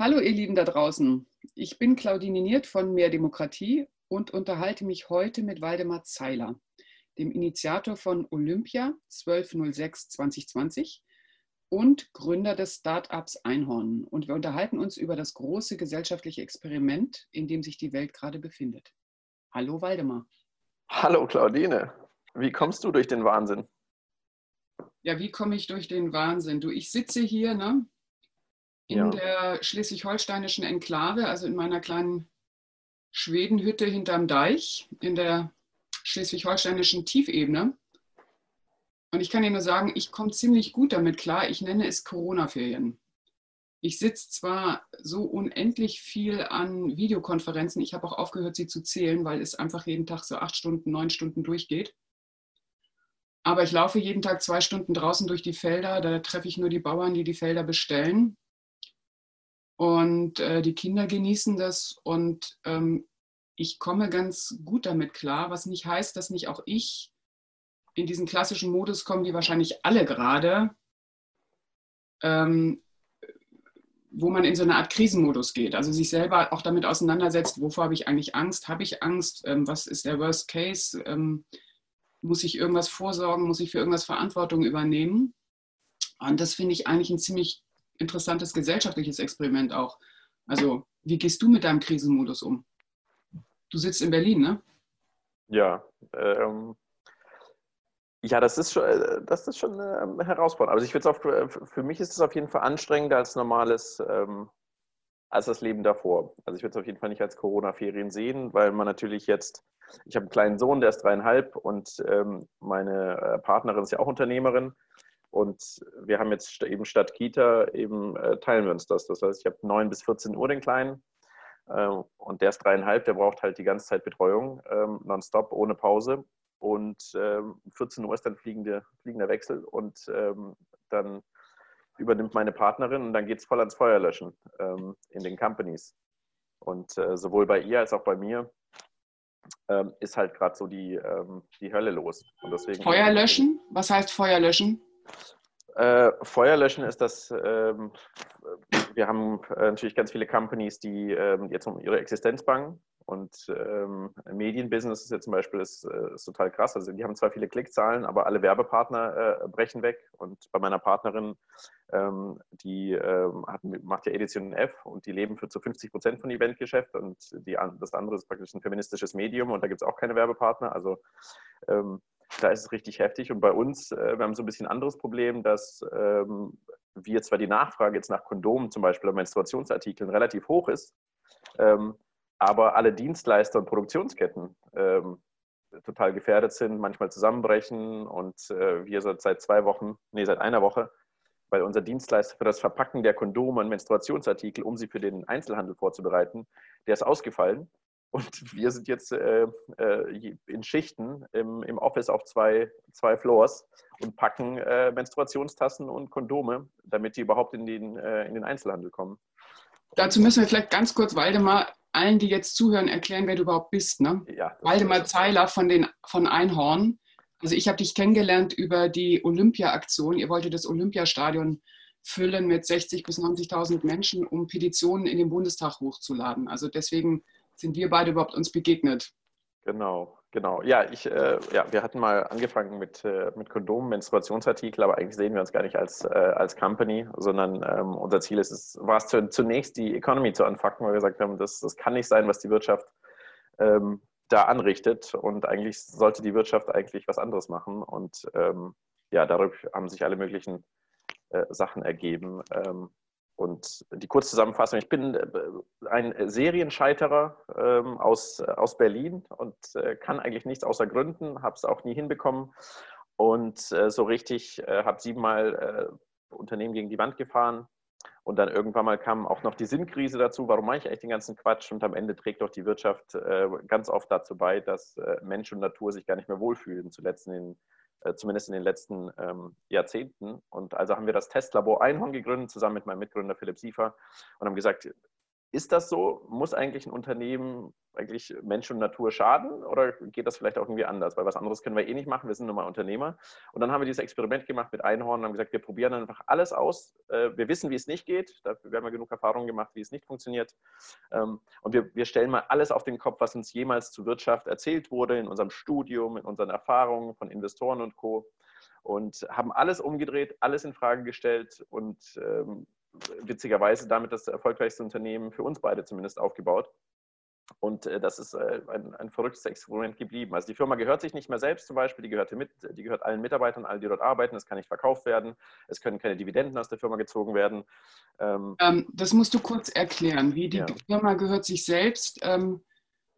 Hallo ihr Lieben da draußen. Ich bin Claudine Niert von Mehr Demokratie und unterhalte mich heute mit Waldemar Zeiler, dem Initiator von Olympia 1206 2020 und Gründer des Startups Einhorn. Und wir unterhalten uns über das große gesellschaftliche Experiment, in dem sich die Welt gerade befindet. Hallo Waldemar. Hallo Claudine. Wie kommst du durch den Wahnsinn? Ja, wie komme ich durch den Wahnsinn? Du, ich sitze hier, ne? In ja. der schleswig-holsteinischen Enklave, also in meiner kleinen Schwedenhütte hinterm Deich, in der schleswig-holsteinischen Tiefebene. Und ich kann dir nur sagen, ich komme ziemlich gut damit klar. Ich nenne es Corona-Ferien. Ich sitze zwar so unendlich viel an Videokonferenzen, ich habe auch aufgehört, sie zu zählen, weil es einfach jeden Tag so acht Stunden, neun Stunden durchgeht. Aber ich laufe jeden Tag zwei Stunden draußen durch die Felder. Da treffe ich nur die Bauern, die die Felder bestellen. Und äh, die Kinder genießen das und ähm, ich komme ganz gut damit klar, was nicht heißt, dass nicht auch ich in diesen klassischen Modus komme, wie wahrscheinlich alle gerade, ähm, wo man in so eine Art Krisenmodus geht. Also sich selber auch damit auseinandersetzt, wovor habe ich eigentlich Angst? Habe ich Angst? Ähm, was ist der Worst Case? Ähm, muss ich irgendwas vorsorgen? Muss ich für irgendwas Verantwortung übernehmen? Und das finde ich eigentlich ein ziemlich interessantes gesellschaftliches Experiment auch. Also, wie gehst du mit deinem Krisenmodus um? Du sitzt in Berlin, ne? Ja, ähm, ja, das ist schon, äh, das ist schon eine Herausforderung. Also ich würde es äh, für mich ist es auf jeden Fall anstrengender als normales, ähm, als das Leben davor. Also ich würde es auf jeden Fall nicht als Corona-Ferien sehen, weil man natürlich jetzt, ich habe einen kleinen Sohn, der ist dreieinhalb und ähm, meine äh, Partnerin ist ja auch Unternehmerin. Und wir haben jetzt eben statt Kita eben äh, teilen wir uns das. Das heißt, ich habe 9 bis 14 Uhr den Kleinen äh, und der ist dreieinhalb, der braucht halt die ganze Zeit Betreuung, ähm, nonstop, ohne Pause. Und ähm, 14 Uhr ist dann fliegende, fliegender Wechsel und ähm, dann übernimmt meine Partnerin und dann geht es voll ans Feuerlöschen ähm, in den Companies. Und äh, sowohl bei ihr als auch bei mir ähm, ist halt gerade so die, ähm, die Hölle los. Und deswegen Feuer löschen? Was heißt Feuer löschen? Äh, Feuerlöschen ist das, ähm, wir haben äh, natürlich ganz viele Companies, die ähm, jetzt um ihre Existenz bangen. Und ähm, Medienbusiness ist jetzt zum Beispiel ist, äh, ist, total krass. Also die haben zwar viele Klickzahlen, aber alle Werbepartner äh, brechen weg. Und bei meiner Partnerin, ähm, die ähm, hat, macht ja Edition F und die leben für zu 50 Prozent von Eventgeschäft. Und die, das andere ist praktisch ein feministisches Medium und da gibt es auch keine Werbepartner. Also ähm, da ist es richtig heftig. Und bei uns, äh, wir haben so ein bisschen ein anderes Problem, dass ähm, wir zwar die Nachfrage jetzt nach Kondomen zum Beispiel oder Menstruationsartikeln relativ hoch ist, ähm, aber alle Dienstleister und Produktionsketten ähm, total gefährdet sind, manchmal zusammenbrechen und äh, wir seit zwei Wochen, nee, seit einer Woche, weil unser Dienstleister für das Verpacken der Kondome und Menstruationsartikel, um sie für den Einzelhandel vorzubereiten, der ist ausgefallen. Und wir sind jetzt äh, äh, in Schichten im, im, Office auf zwei, zwei Floors und packen äh, Menstruationstassen und Kondome, damit die überhaupt in den, äh, in den Einzelhandel kommen. Dazu müssen wir vielleicht ganz kurz, Waldemar, allen, die jetzt zuhören, erklären, wer du überhaupt bist. Ne? Ja, Waldemar Zeiler von, den, von Einhorn. Also ich habe dich kennengelernt über die Olympia-Aktion. Ihr wolltet das Olympiastadion füllen mit 60.000 bis 90.000 Menschen, um Petitionen in den Bundestag hochzuladen. Also deswegen sind wir beide überhaupt uns begegnet? Genau, genau. Ja, ich, äh, ja, wir hatten mal angefangen mit, äh, mit Kondomen, Menstruationsartikel, aber eigentlich sehen wir uns gar nicht als, äh, als Company, sondern ähm, unser Ziel ist es, war es zunächst die Economy zu anfacken, weil wir gesagt haben, das, das kann nicht sein, was die Wirtschaft ähm, da anrichtet und eigentlich sollte die Wirtschaft eigentlich was anderes machen und ähm, ja, dadurch haben sich alle möglichen äh, Sachen ergeben. Und die Kurzzusammenfassung, ich bin äh, ein Serienscheiterer ähm, aus, aus Berlin und äh, kann eigentlich nichts außer gründen, habe es auch nie hinbekommen. Und äh, so richtig äh, habe siebenmal äh, Unternehmen gegen die Wand gefahren. Und dann irgendwann mal kam auch noch die Sinnkrise dazu, warum mache ich eigentlich den ganzen Quatsch? Und am Ende trägt doch die Wirtschaft äh, ganz oft dazu bei, dass Mensch und Natur sich gar nicht mehr wohlfühlen, zuletzt in den äh, zumindest in den letzten ähm, Jahrzehnten. Und also haben wir das Testlabor Einhorn gegründet, zusammen mit meinem Mitgründer Philipp Siefer und haben gesagt, ist das so? Muss eigentlich ein Unternehmen eigentlich Mensch und Natur schaden oder geht das vielleicht auch irgendwie anders? Weil was anderes können wir eh nicht machen, wir sind nun mal Unternehmer. Und dann haben wir dieses Experiment gemacht mit Einhorn und haben gesagt, wir probieren einfach alles aus. Äh, wir wissen, wie es nicht geht, dafür haben wir genug Erfahrung gemacht, wie es nicht funktioniert. Ähm, und wir, wir stellen mal alles auf den Kopf, was uns jemals zur Wirtschaft erzählt wurde, in unserem Studium, in unseren Erfahrungen von Investoren und Co. Und haben alles umgedreht, alles in Frage gestellt und ähm, witzigerweise damit das erfolgreichste Unternehmen für uns beide zumindest aufgebaut. Und äh, das ist äh, ein, ein, verrücktes Experiment geblieben. Also die Firma gehört sich nicht mehr selbst zum Beispiel, die gehört, mit, die gehört allen Mitarbeitern, allen, die dort arbeiten. Es kann nicht verkauft werden, es können keine Dividenden aus der Firma gezogen werden. Ähm, ähm, das musst du kurz erklären. Wie die ja. Firma gehört sich selbst. Ähm,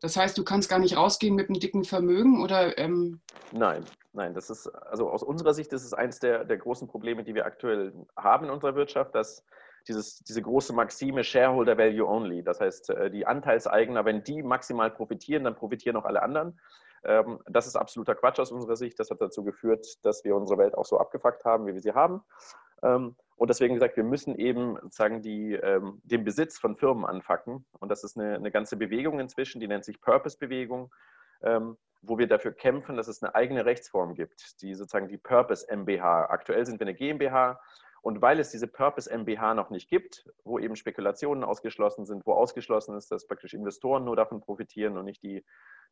das heißt, du kannst gar nicht rausgehen mit einem dicken Vermögen oder? Ähm nein, nein. Das ist also aus unserer Sicht ist es eines der, der großen Probleme, die wir aktuell haben in unserer Wirtschaft, dass dieses, diese große Maxime Shareholder Value Only. Das heißt, äh, die Anteilseigner, wenn die maximal profitieren, dann profitieren auch alle anderen. Ähm, das ist absoluter Quatsch aus unserer Sicht. Das hat dazu geführt, dass wir unsere Welt auch so abgefuckt haben, wie wir sie haben. Ähm, und deswegen gesagt, wir müssen eben sozusagen die, ähm, den Besitz von Firmen anfacken. Und das ist eine, eine ganze Bewegung inzwischen, die nennt sich Purpose-Bewegung, wo wir dafür kämpfen, dass es eine eigene Rechtsform gibt, die sozusagen die Purpose MBH. Aktuell sind wir eine GmbH, und weil es diese Purpose MBH noch nicht gibt, wo eben Spekulationen ausgeschlossen sind, wo ausgeschlossen ist, dass praktisch Investoren nur davon profitieren und nicht die,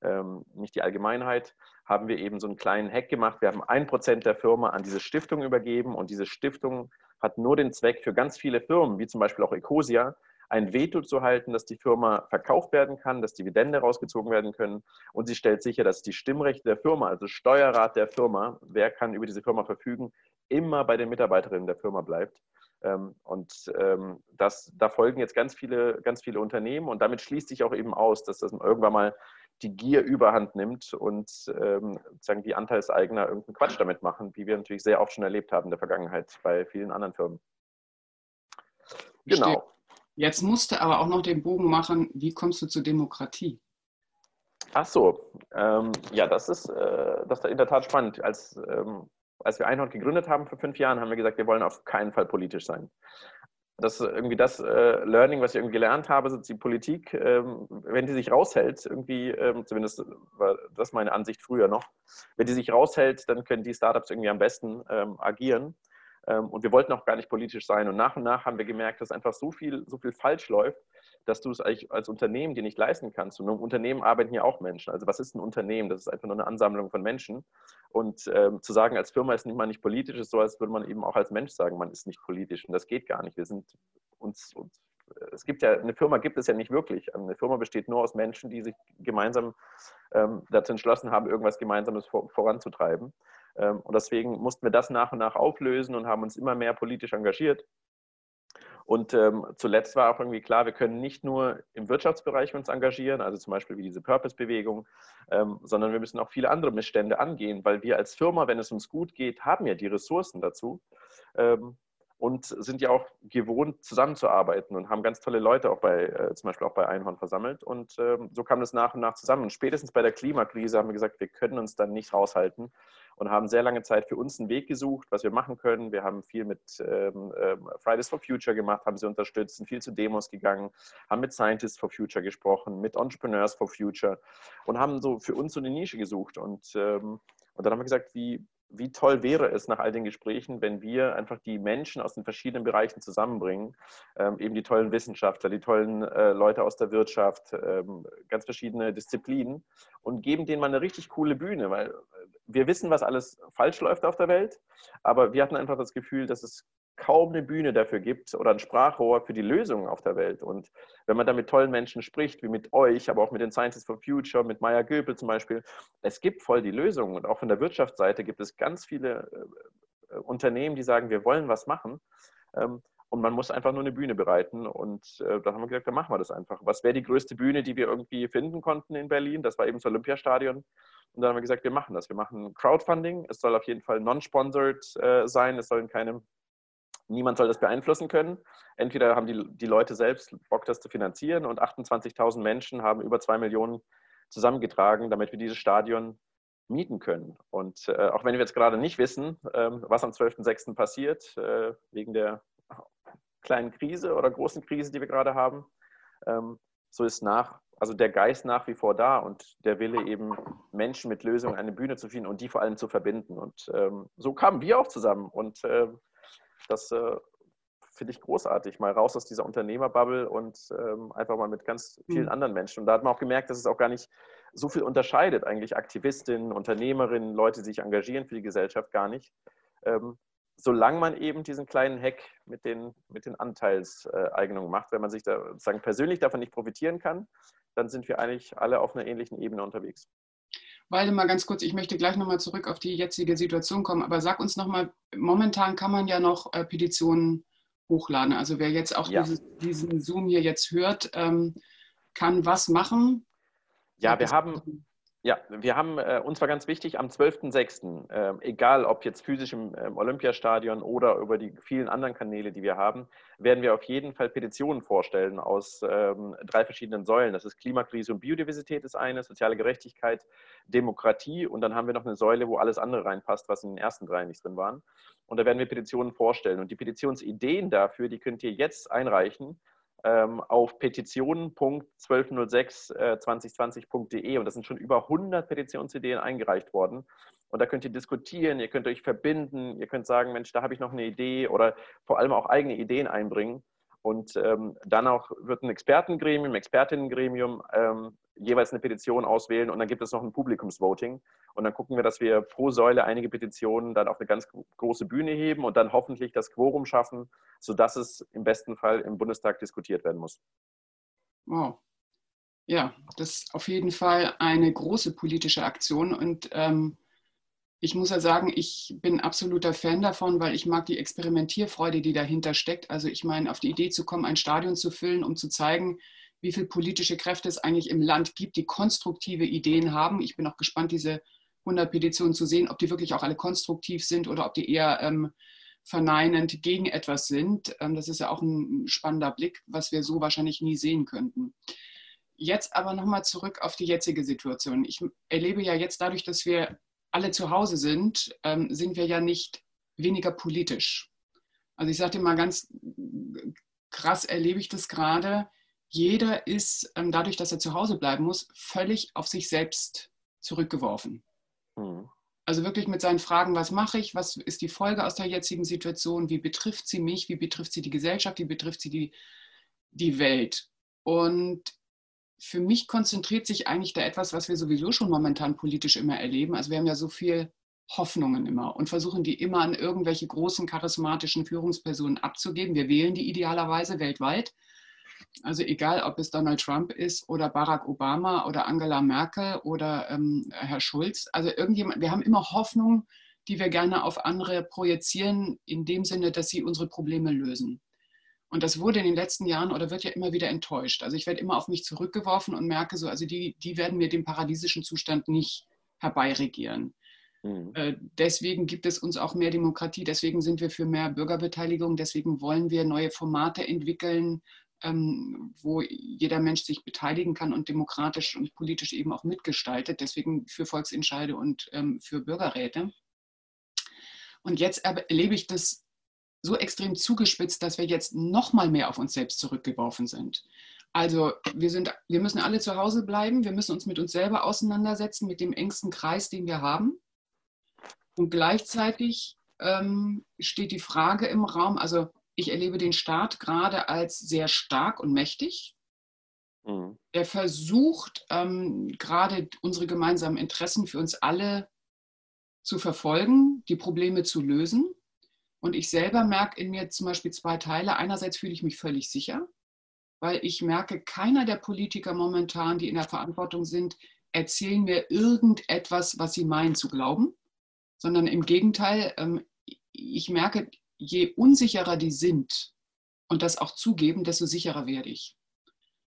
ähm, nicht die Allgemeinheit, haben wir eben so einen kleinen Hack gemacht. Wir haben ein Prozent der Firma an diese Stiftung übergeben und diese Stiftung hat nur den Zweck für ganz viele Firmen, wie zum Beispiel auch Ecosia, ein Veto zu halten, dass die Firma verkauft werden kann, dass Dividende rausgezogen werden können. Und sie stellt sicher, dass die Stimmrechte der Firma, also Steuerrat der Firma, wer kann über diese Firma verfügen, immer bei den Mitarbeiterinnen der Firma bleibt. Ähm, und ähm, das, da folgen jetzt ganz viele, ganz viele Unternehmen und damit schließt sich auch eben aus, dass das irgendwann mal die Gier überhand nimmt und ähm, sagen die Anteilseigner irgendeinen Quatsch damit machen, wie wir natürlich sehr oft schon erlebt haben in der Vergangenheit bei vielen anderen Firmen. Genau. Jetzt musst du aber auch noch den Bogen machen, wie kommst du zur Demokratie? Ach so, ähm, ja, das ist, äh, das ist in der Tat spannend. Als ähm, als wir Einhorn gegründet haben vor fünf Jahren, haben wir gesagt, wir wollen auf keinen Fall politisch sein. Das ist irgendwie das äh, Learning, was ich irgendwie gelernt habe, ist die Politik, ähm, wenn die sich raushält, irgendwie, ähm, zumindest war das meine Ansicht früher noch, wenn die sich raushält, dann können die Startups irgendwie am besten ähm, agieren. Ähm, und wir wollten auch gar nicht politisch sein. Und nach und nach haben wir gemerkt, dass einfach so viel, so viel falsch läuft, dass du es eigentlich als Unternehmen dir nicht leisten kannst. Und im Unternehmen arbeiten hier auch Menschen. Also was ist ein Unternehmen? Das ist einfach nur eine Ansammlung von Menschen. Und ähm, zu sagen, als Firma ist nicht mal nicht politisch, ist so, als würde man eben auch als Mensch sagen, man ist nicht politisch. Und das geht gar nicht. Wir sind uns, uns es gibt ja, eine Firma gibt es ja nicht wirklich. Eine Firma besteht nur aus Menschen, die sich gemeinsam ähm, dazu entschlossen haben, irgendwas Gemeinsames vor, voranzutreiben. Ähm, und deswegen mussten wir das nach und nach auflösen und haben uns immer mehr politisch engagiert. Und ähm, zuletzt war auch irgendwie klar, wir können nicht nur im Wirtschaftsbereich uns engagieren, also zum Beispiel wie diese Purpose-Bewegung, ähm, sondern wir müssen auch viele andere Missstände angehen, weil wir als Firma, wenn es uns gut geht, haben ja die Ressourcen dazu. Ähm, und sind ja auch gewohnt, zusammenzuarbeiten und haben ganz tolle Leute auch bei, äh, zum Beispiel auch bei Einhorn versammelt. Und ähm, so kam das nach und nach zusammen. Und spätestens bei der Klimakrise haben wir gesagt, wir können uns dann nicht raushalten und haben sehr lange Zeit für uns einen Weg gesucht, was wir machen können. Wir haben viel mit ähm, ähm, Fridays for Future gemacht, haben sie unterstützt, sind viel zu Demos gegangen, haben mit Scientists for Future gesprochen, mit Entrepreneurs for Future und haben so für uns so eine Nische gesucht. Und, ähm, und dann haben wir gesagt, wie, wie toll wäre es nach all den Gesprächen, wenn wir einfach die Menschen aus den verschiedenen Bereichen zusammenbringen, ähm, eben die tollen Wissenschaftler, die tollen äh, Leute aus der Wirtschaft, ähm, ganz verschiedene Disziplinen und geben denen mal eine richtig coole Bühne, weil äh, wir wissen, was alles falsch läuft auf der Welt, aber wir hatten einfach das Gefühl, dass es kaum eine Bühne dafür gibt oder ein Sprachrohr für die Lösungen auf der Welt. Und wenn man da mit tollen Menschen spricht, wie mit euch, aber auch mit den Scientists for Future, mit Maya Göpel zum Beispiel, es gibt voll die Lösungen. Und auch von der Wirtschaftsseite gibt es ganz viele äh, Unternehmen, die sagen, wir wollen was machen. Ähm, und man muss einfach nur eine Bühne bereiten. Und äh, da haben wir gesagt, dann machen wir das einfach. Was wäre die größte Bühne, die wir irgendwie finden konnten in Berlin? Das war eben das Olympiastadion. Und dann haben wir gesagt, wir machen das. Wir machen Crowdfunding. Es soll auf jeden Fall non-sponsored äh, sein. Es sollen keine niemand soll das beeinflussen können. Entweder haben die, die Leute selbst Bock, das zu finanzieren und 28.000 Menschen haben über zwei Millionen zusammengetragen, damit wir dieses Stadion mieten können. Und äh, auch wenn wir jetzt gerade nicht wissen, ähm, was am 12.06. passiert, äh, wegen der kleinen Krise oder großen Krise, die wir gerade haben, ähm, so ist nach also der Geist nach wie vor da und der Wille eben Menschen mit Lösungen eine Bühne zu finden und die vor allem zu verbinden. Und ähm, so kamen wir auch zusammen und äh, das äh, finde ich großartig, mal raus aus dieser Unternehmerbubble und ähm, einfach mal mit ganz vielen mhm. anderen Menschen. Und da hat man auch gemerkt, dass es auch gar nicht so viel unterscheidet, eigentlich Aktivistinnen, Unternehmerinnen, Leute, die sich engagieren für die Gesellschaft, gar nicht. Ähm, solange man eben diesen kleinen Hack mit den, mit den Anteilseignungen macht, wenn man sich da sozusagen persönlich davon nicht profitieren kann, dann sind wir eigentlich alle auf einer ähnlichen Ebene unterwegs. Walde, mal ganz kurz, ich möchte gleich nochmal zurück auf die jetzige Situation kommen, aber sag uns nochmal, momentan kann man ja noch äh, Petitionen hochladen. Also wer jetzt auch ja. dieses, diesen Zoom hier jetzt hört, ähm, kann was machen? Ja, wir haben, ja, wir haben, äh, uns war ganz wichtig, am 12.06., äh, egal ob jetzt physisch im, im, Olympiastadion oder über die vielen anderen Kanäle, die wir haben, werden wir auf jeden Fall Petitionen vorstellen aus ähm, drei verschiedenen Säulen. Das ist Klimakrise und Biodiversität ist eine, soziale Gerechtigkeit, Demokratie und dann haben wir noch eine Säule, wo alles andere reinpasst, was in den ersten drei nicht drin waren. Und da werden wir Petitionen vorstellen. Und die Petitionsideen dafür, die könnt ihr jetzt einreichen ähm, auf petitionen.12062020.de äh, und das sind schon über 100 Petitionsideen eingereicht worden. Und da könnt ihr diskutieren, ihr könnt euch verbinden, ihr könnt sagen, Mensch, da habe ich noch eine Idee oder vor allem auch eigene Ideen einbringen. Und ähm, dann auch wird ein Expertengremium, Expertinnengremium ähm, jeweils eine Petition auswählen und dann gibt es noch ein Publikumsvoting. Und dann gucken wir, dass wir pro Säule einige Petitionen dann auf eine ganz große Bühne heben und dann hoffentlich das Quorum schaffen, sodass es im besten Fall im Bundestag diskutiert werden muss. Wow. Ja, das ist auf jeden Fall eine große politische Aktion und ähm, ich muss ja sagen, ich bin absoluter Fan davon, weil ich mag die Experimentierfreude, die dahinter steckt. Also ich meine, auf die Idee zu kommen, ein Stadion zu füllen, um zu zeigen, wie viele politische Kräfte es eigentlich im Land gibt, die konstruktive Ideen haben. Ich bin auch gespannt, diese 100 Petitionen zu sehen, ob die wirklich auch alle konstruktiv sind oder ob die eher ähm, verneinend gegen etwas sind. Ähm, das ist ja auch ein spannender Blick, was wir so wahrscheinlich nie sehen könnten. Jetzt aber nochmal zurück auf die jetzige Situation. Ich erlebe ja jetzt dadurch, dass wir alle zu Hause sind, ähm, sind wir ja nicht weniger politisch. Also ich sage dir mal ganz krass, erlebe ich das gerade jeder ist ähm, dadurch, dass er zu Hause bleiben muss, völlig auf sich selbst zurückgeworfen. Mhm. Also wirklich mit seinen Fragen, was mache ich, was ist die Folge aus der jetzigen Situation, wie betrifft sie mich, wie betrifft sie die Gesellschaft, wie betrifft sie die, die Welt. Und für mich konzentriert sich eigentlich da etwas, was wir sowieso schon momentan politisch immer erleben. Also wir haben ja so viel Hoffnungen immer und versuchen die immer an irgendwelche großen charismatischen Führungspersonen abzugeben. Wir wählen die idealerweise weltweit also egal, ob es Donald Trump ist oder Barack Obama oder Angela Merkel oder ähm, Herr Schulz. Also irgendjemand, wir haben immer Hoffnung, die wir gerne auf andere projizieren, in dem Sinne, dass sie unsere Probleme lösen. Und das wurde in den letzten Jahren oder wird ja immer wieder enttäuscht. Also ich werde immer auf mich zurückgeworfen und merke so, also die, die werden mir den paradiesischen Zustand nicht herbeiregieren. Mhm. Äh, deswegen gibt es uns auch mehr Demokratie, deswegen sind wir für mehr Bürgerbeteiligung, deswegen wollen wir neue Formate entwickeln, ähm, wo jeder Mensch sich beteiligen kann und demokratisch und politisch eben auch mitgestaltet. Deswegen für Volksentscheide und ähm, für Bürgerräte. Und jetzt erlebe ich das so extrem zugespitzt, dass wir jetzt noch mal mehr auf uns selbst zurückgeworfen sind. Also wir, sind, wir müssen alle zu Hause bleiben, wir müssen uns mit uns selber auseinandersetzen, mit dem engsten Kreis, den wir haben. Und gleichzeitig ähm, steht die Frage im Raum, also ich erlebe den Staat gerade als sehr stark und mächtig. Mhm. Er versucht ähm, gerade unsere gemeinsamen Interessen für uns alle zu verfolgen, die Probleme zu lösen. Und ich selber merke in mir zum Beispiel zwei Teile. Einerseits fühle ich mich völlig sicher, weil ich merke, keiner der Politiker momentan, die in der Verantwortung sind, erzählen mir irgendetwas, was sie meinen zu glauben, sondern im Gegenteil, ähm, ich merke, je unsicherer die sind und das auch zugeben, desto sicherer werde ich.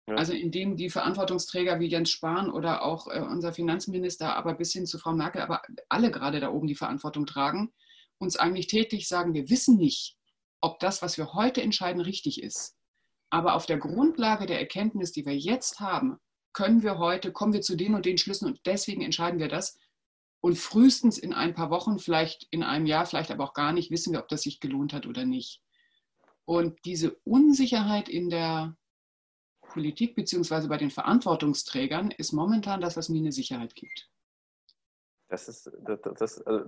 Ja. Also indem die Verantwortungsträger wie Jens Spahn oder auch äh, unser Finanzminister, aber bis hin zu Frau Merkel, aber alle gerade da oben die Verantwortung tragen, uns eigentlich täglich sagen, wir wissen nicht, ob das, was wir heute entscheiden, richtig ist. Aber auf der Grundlage der Erkenntnis, die wir jetzt haben, können wir heute, kommen wir zu den und den Schlüssen und deswegen entscheiden wir das, und frühestens in ein paar Wochen, vielleicht in einem Jahr, vielleicht aber auch gar nicht, wissen wir, ob das sich gelohnt hat oder nicht. Und diese Unsicherheit in der Politik bzw. bei den Verantwortungsträgern ist momentan das, was mir eine Sicherheit gibt. Das, ist, das, das, äh,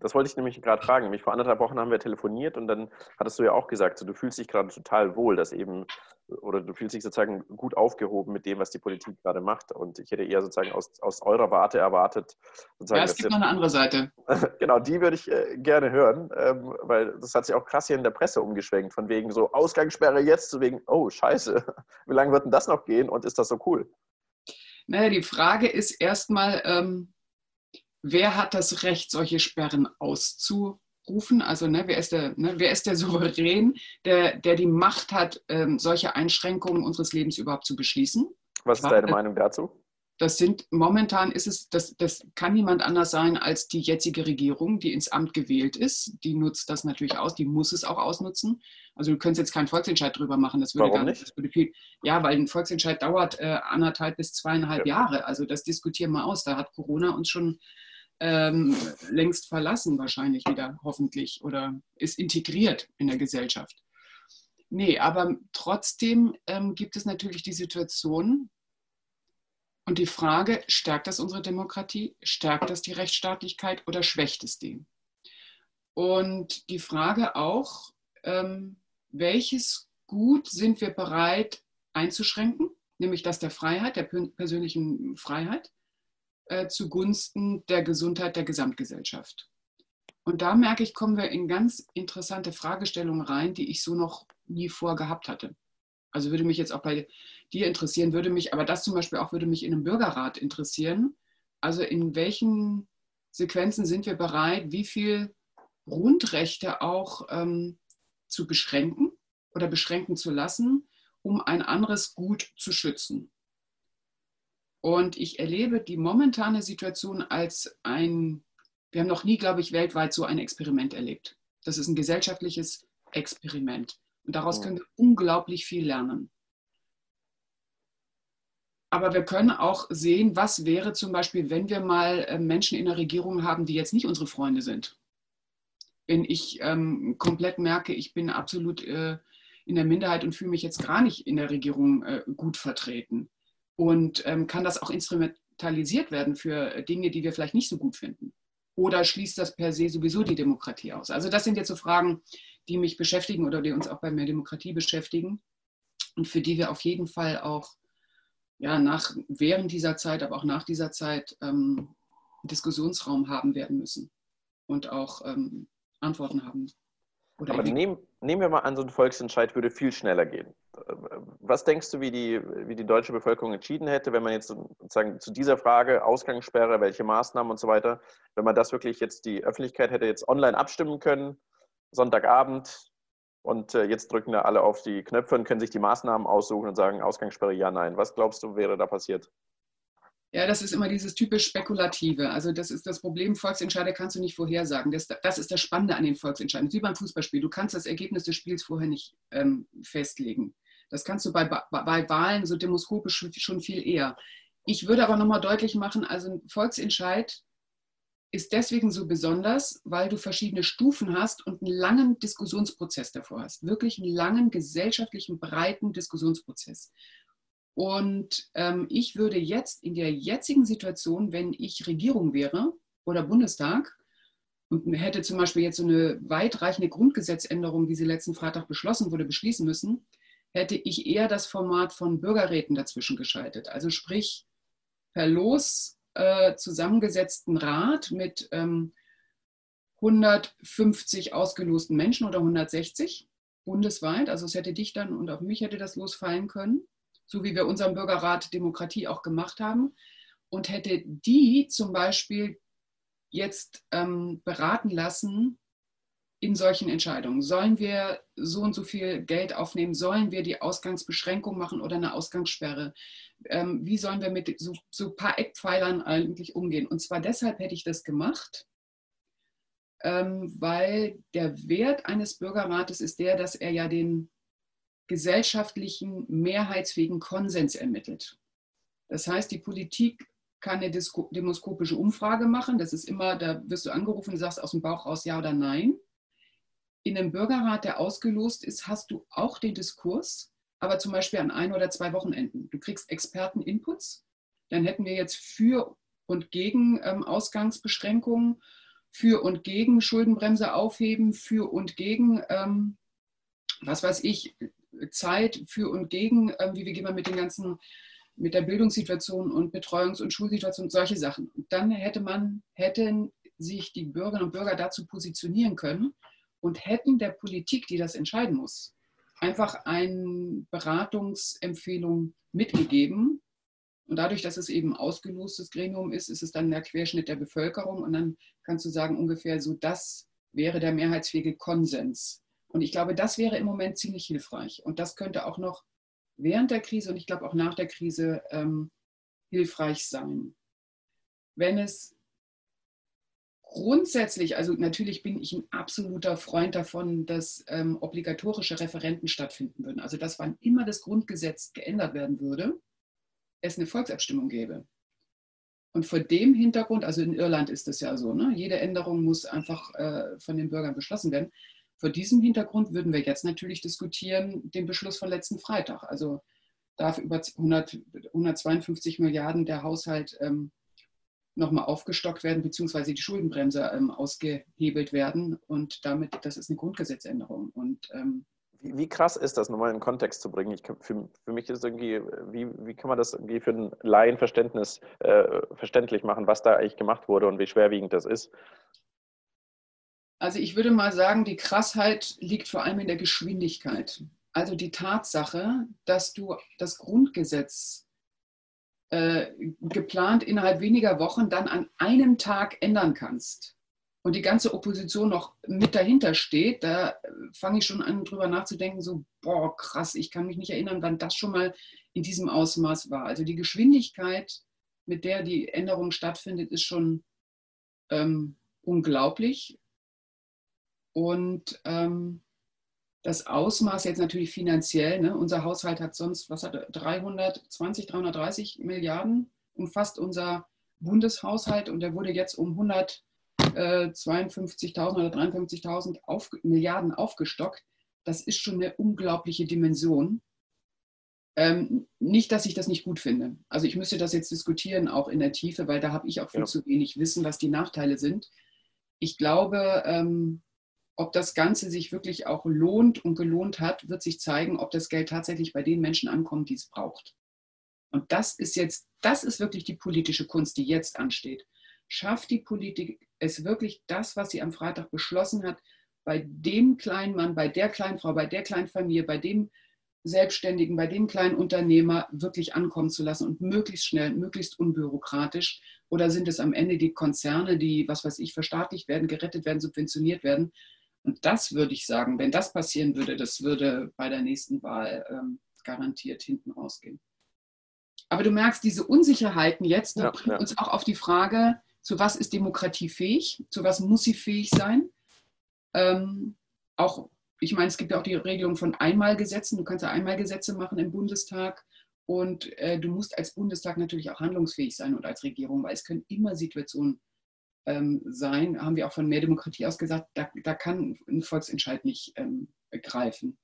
das, wollte ich nämlich gerade fragen. Nämlich vor anderthalb Wochen haben wir telefoniert und dann hattest du ja auch gesagt, so, du fühlst dich gerade total wohl, dass eben, oder du fühlst dich sozusagen gut aufgehoben mit dem, was die Politik gerade macht. Und ich hätte eher sozusagen aus, aus eurer Warte erwartet. ja, es gibt noch eine andere Seite. genau, die würde ich äh, gerne hören, ähm, weil das hat sich auch krass hier in der Presse umgeschwenkt, von wegen so Ausgangssperre jetzt, zu wegen, oh Scheiße, wie lange wird denn das noch gehen und ist das so cool? Naja, die Frage ist erstmal, ähm, wer hat das Recht, solche Sperren auszurufen? Also ne, wer, ist der, ne, wer ist der Souverän, der, der die Macht hat, ähm, solche Einschränkungen unseres Lebens überhaupt zu beschließen? Was ist deine Meinung dazu? Das sind momentan ist es, das, das kann niemand anders sein als die jetzige Regierung, die ins Amt gewählt ist. Die nutzt das natürlich aus, die muss es auch ausnutzen. Also du könntest jetzt keinen Volksentscheid drüber machen. Das würde Warum gar nicht? Würde viel, ja, weil ein Volksentscheid dauert äh, anderthalb bis zweieinhalb ja. Jahre. Also das diskutieren wir aus. Da hat Corona uns schon ähm, längst verlassen, wahrscheinlich wieder, hoffentlich, oder ist integriert in der Gesellschaft. Nee, aber trotzdem ähm, gibt es natürlich die Situation und die Frage, stärkt das unsere Demokratie, stärkt das die Rechtsstaatlichkeit oder schwächt es die? Und die Frage auch, ähm, welches Gut sind wir bereit einzuschränken, nämlich das der Freiheit, der persönlichen Freiheit, äh, zugunsten der Gesundheit der Gesamtgesellschaft. Und da merke ich, kommen wir in ganz interessante Fragestellungen rein, die ich so noch nie vorgehabt hatte. Also würde mich jetzt auch bei dir interessieren, würde mich, aber das zum Beispiel auch würde mich in einem Bürgerrat interessieren. Also in welchen Sequenzen sind wir bereit, wie viel Grundrechte auch ähm, zu beschränken oder beschränken zu lassen, um ein anderes Gut zu schützen. Und ich erlebe die momentane Situation als ein, wir haben noch nie, glaube ich, weltweit so ein Experiment erlebt. Das ist ein gesellschaftliches Experiment. Und daraus können wir unglaublich viel lernen. Aber wir können auch sehen, was wäre zum Beispiel, wenn wir mal äh, Menschen in der Regierung haben, die jetzt nicht unsere Freunde sind. Wenn ich ähm, komplett merke, ich bin absolut äh, in der Minderheit und fühle mich jetzt gar nicht in der Regierung äh, gut vertreten und ähm, kann das auch instrumentalisiert werden für Dinge, die wir vielleicht nicht so gut finden? Oder schließt das per se sowieso die Demokratie aus? Also das sind jetzt so Fragen, die mich beschäftigen oder die uns auch bei mehr Demokratie beschäftigen und für die wir auf jeden Fall auch ja, nach, während dieser Zeit, aber auch nach dieser Zeit ähm, Diskussionsraum haben werden müssen und auch ähm, Antworten haben. Aber nehmen, nehmen wir mal an, so ein Volksentscheid würde viel schneller gehen was denkst du, wie die, wie die deutsche Bevölkerung entschieden hätte, wenn man jetzt sozusagen zu dieser Frage Ausgangssperre, welche Maßnahmen und so weiter, wenn man das wirklich jetzt, die Öffentlichkeit hätte jetzt online abstimmen können, Sonntagabend, und äh, jetzt drücken da alle auf die Knöpfe und können sich die Maßnahmen aussuchen und sagen Ausgangssperre ja, nein. Was glaubst du, wäre da passiert? Ja, das ist immer dieses typisch Spekulative. Also das ist das Problem, Volksentscheide kannst du nicht vorhersagen. Das, das ist das Spannende an den Volksentscheiden. Wie beim Fußballspiel. Du kannst das Ergebnis des Spiels vorher nicht ähm, festlegen. Das kannst du bei, bei Wahlen so demoskopisch schon viel eher. Ich würde aber nochmal deutlich machen, also ein Volksentscheid ist deswegen so besonders, weil du verschiedene Stufen hast und einen langen Diskussionsprozess davor hast. Wirklich einen langen gesellschaftlichen, breiten Diskussionsprozess. Und ähm, ich würde jetzt in der jetzigen Situation, wenn ich Regierung wäre oder Bundestag und hätte zum Beispiel jetzt so eine weitreichende Grundgesetzänderung, wie sie letzten Freitag beschlossen wurde, beschließen müssen, hätte ich eher das Format von Bürgerräten dazwischen geschaltet. Also sprich, per Los äh, zusammengesetzten Rat mit ähm, 150 ausgelosten Menschen oder 160 bundesweit. Also es hätte dich dann und auch mich hätte das losfallen können, so wie wir unseren Bürgerrat Demokratie auch gemacht haben. Und hätte die zum Beispiel jetzt ähm, beraten lassen, in solchen Entscheidungen. Sollen wir so und so viel Geld aufnehmen? Sollen wir die Ausgangsbeschränkung machen oder eine Ausgangssperre? Ähm, wie sollen wir mit so, so ein paar Eckpfeilern eigentlich umgehen? Und zwar deshalb hätte ich das gemacht, ähm, weil der Wert eines Bürgerrates ist der, dass er ja den gesellschaftlichen, mehrheitsfähigen Konsens ermittelt. Das heißt, die Politik kann eine demoskopische Umfrage machen. Das ist immer, da wirst du angerufen, du sagst aus dem Bauch raus ja oder nein in einem Bürgerrat, der ausgelost ist, hast du auch den Diskurs, aber zum Beispiel an ein oder zwei Wochenenden. Du kriegst Experten-Inputs. Dann hätten wir jetzt für und gegen ähm, Ausgangsbeschränkungen, für und gegen Schuldenbremse aufheben, für und gegen, ähm, was weiß ich, Zeit, für und gegen, ähm, wie wir gehen wir mit den ganzen, mit der Bildungssituation und Betreuungs- und Schulsituation, solche Sachen. Und dann hätte man, hätten sich die Bürgerinnen und Bürger dazu positionieren können und hätten der Politik, die das entscheiden muss, einfach eine Beratungsempfehlung mitgegeben. Und dadurch, dass es eben ausgelostes Gremium ist, ist es dann der Querschnitt der Bevölkerung. Und dann kannst du sagen, ungefähr so, das wäre der mehrheitsfähige Konsens. Und ich glaube, das wäre im Moment ziemlich hilfreich. Und das könnte auch noch während der Krise und ich glaube auch nach der Krise ähm, hilfreich sein. Wenn es grundsätzlich, also natürlich bin ich ein absoluter Freund davon, dass ähm, obligatorische Referenten stattfinden würden. Also dass wann immer das Grundgesetz geändert werden würde, es eine Volksabstimmung gäbe. Und vor dem Hintergrund, also in Irland ist das ja so, ne? jede Änderung muss einfach äh, von den Bürgern beschlossen werden. Vor diesem Hintergrund würden wir jetzt natürlich diskutieren, den Beschluss von letzten Freitag. Also darf über 100, 152 Milliarden der Haushalt ähm, nochmal aufgestockt werden, beziehungsweise die Schuldenbremse ähm, ausgehebelt werden. Und damit, das ist eine Grundgesetzänderung. Und ähm, wie, wie, krass ist das, nochmal in den Kontext zu bringen? Ich, für, für, mich ist irgendwie, wie, wie kann man das irgendwie für ein Laienverständnis äh, verständlich machen, was da eigentlich gemacht wurde und wie schwerwiegend das ist? Also ich würde mal sagen, die Krassheit liegt vor allem in der Geschwindigkeit. Also die Tatsache, dass du das Grundgesetz äh, geplant innerhalb weniger Wochen dann an einem Tag ändern kannst und die ganze Opposition noch mit dahinter steht, da fange ich schon an, drüber nachzudenken, so, boah, krass, ich kann mich nicht erinnern, wann das schon mal in diesem Ausmaß war. Also die Geschwindigkeit, mit der die Änderung stattfindet, ist schon ähm, unglaublich. Und ähm, das Ausmaß jetzt natürlich finanziell, ne? unser Haushalt hat sonst, was hat er, 320, 330 Milliarden umfasst unser Bundeshaushalt und der wurde jetzt um 152.000 äh, oder 53.000 auf, Milliarden aufgestockt. Das ist schon eine unglaubliche Dimension. Ähm, nicht, dass ich das nicht gut finde. Also ich müsste das jetzt diskutieren, auch in der Tiefe, weil da habe ich auch viel ja. zu wenig Wissen, was die Nachteile sind. Ich glaube, ähm, ob das Ganze sich wirklich auch lohnt und gelohnt hat, wird sich zeigen, ob das Geld tatsächlich bei den Menschen ankommt, die es braucht. Und das ist jetzt, das ist wirklich die politische Kunst, die jetzt ansteht. Schafft die Politik es wirklich das, was sie am Freitag beschlossen hat, bei dem kleinen Mann, bei der kleinen Frau, bei der kleinen Familie, bei dem Selbstständigen, bei dem kleinen Unternehmer wirklich ankommen zu lassen und möglichst schnell, möglichst unbürokratisch? Oder sind es am Ende die Konzerne, die, was weiß ich, verstaatlicht werden, gerettet werden, subventioniert werden? Und das würde ich sagen, wenn das passieren würde, das würde bei der nächsten Wahl ähm, garantiert hinten rausgehen. Aber du merkst, diese Unsicherheiten jetzt ja, bringen ja. uns auch auf die Frage, zu was ist Demokratie fähig, zu was muss sie fähig sein. Ähm, auch, ich meine, es gibt ja auch die Regelung von Einmalgesetzen. Du kannst ja Einmalgesetze machen im Bundestag. Und äh, du musst als Bundestag natürlich auch handlungsfähig sein und als Regierung, weil es können immer Situationen ähm, sein, haben wir auch von mehr Demokratie aus gesagt, da, da kann ein Volksentscheid nicht ähm, greifen.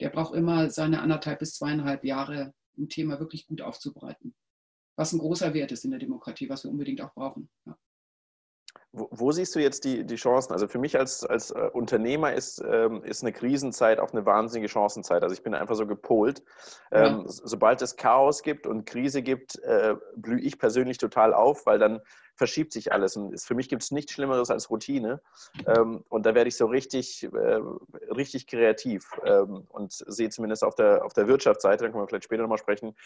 Der braucht immer seine anderthalb bis zweieinhalb Jahre, ein Thema wirklich gut aufzubereiten. Was ein großer Wert ist in der Demokratie, was wir unbedingt auch brauchen. Ja. Wo, wo, siehst du jetzt die, die Chancen? Also für mich als, als äh, Unternehmer ist, ähm, ist eine Krisenzeit auch eine wahnsinnige Chancenzeit. Also ich bin einfach so gepolt. Ähm, ja. Sobald es Chaos gibt und Krise gibt, äh, blühe ich persönlich total auf, weil dann verschiebt sich alles. Und für mich gibt es nichts Schlimmeres als Routine. Ähm, und da werde ich so richtig, äh, richtig kreativ ähm, und sehe zumindest auf der, auf der Wirtschaftsseite, dann können wir vielleicht später nochmal sprechen,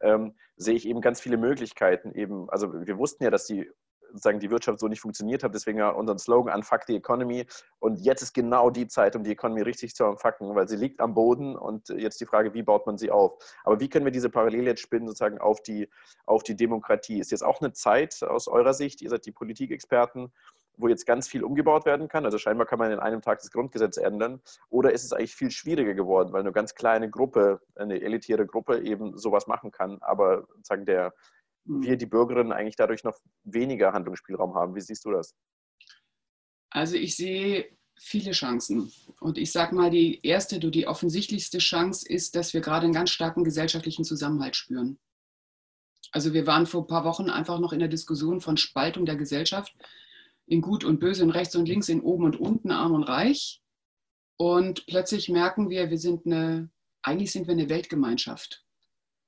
ähm, sehe ich eben ganz viele Möglichkeiten. Eben, also wir wussten ja, dass die sozusagen die Wirtschaft so nicht funktioniert hat. Deswegen ja unseren Slogan Unfuck the Economy. Und jetzt ist genau die Zeit, um die Economy richtig zu unfucken, weil sie liegt am Boden und jetzt die Frage, wie baut man sie auf? Aber wie können wir diese Parallele jetzt spinnen sozusagen auf die, auf die Demokratie? Ist jetzt auch eine Zeit aus eurer Sicht, ihr seid die Politikexperten, wo jetzt ganz viel umgebaut werden kann. Also scheinbar kann man in einem Tag das Grundgesetz ändern. Oder ist es eigentlich viel schwieriger geworden, weil eine ganz kleine Gruppe, eine elitäre Gruppe eben sowas machen kann, aber sozusagen der, wir, die Bürgerinnen, eigentlich dadurch noch weniger Handlungsspielraum haben. Wie siehst du das? Also ich sehe viele Chancen. Und ich sage mal, die erste, die offensichtlichste Chance ist, dass wir gerade einen ganz starken gesellschaftlichen Zusammenhalt spüren. Also wir waren vor ein paar Wochen einfach noch in der Diskussion von Spaltung der Gesellschaft in Gut und Böse, in Rechts und Links, in Oben und Unten, Arm und Reich. Und plötzlich merken wir, wir sind eine, eigentlich sind wir eine Weltgemeinschaft.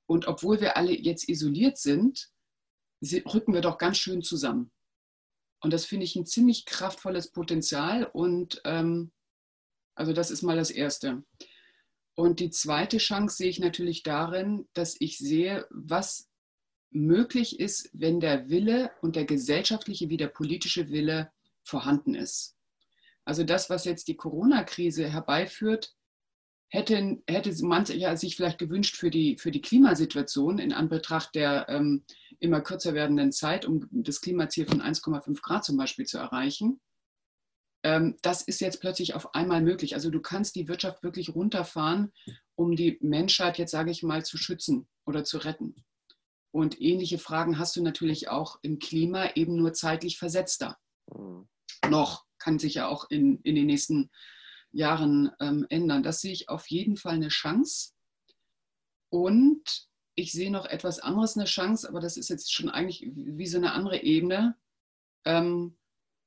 Und obwohl wir alle jetzt isoliert sind, rücken wir doch ganz schön zusammen. Und das finde ich ein ziemlich kraftvolles Potenzial. Und ähm, also das ist mal das Erste. Und die zweite Chance sehe ich natürlich darin, dass ich sehe, was möglich ist, wenn der Wille und der gesellschaftliche wie der politische Wille vorhanden ist. Also das, was jetzt die Corona-Krise herbeiführt, hätte, hätte man sich vielleicht gewünscht für die, für die Klimasituation in Anbetracht der ähm, immer kürzer werdenden Zeit, um das Klimaziel von 1,5 Grad zum Beispiel zu erreichen. Ähm, das ist jetzt plötzlich auf einmal möglich. Also du kannst die Wirtschaft wirklich runterfahren, um die Menschheit jetzt, sage ich mal, zu schützen oder zu retten. Und ähnliche Fragen hast du natürlich auch im Klima, eben nur zeitlich versetzter. Mhm. Noch kann sich ja auch in, in den nächsten Jahren ähm, ändern. Das sehe ich auf jeden Fall eine Chance. Und ich sehe noch etwas anderes, eine Chance, aber das ist jetzt schon eigentlich wie so eine andere Ebene. Ähm,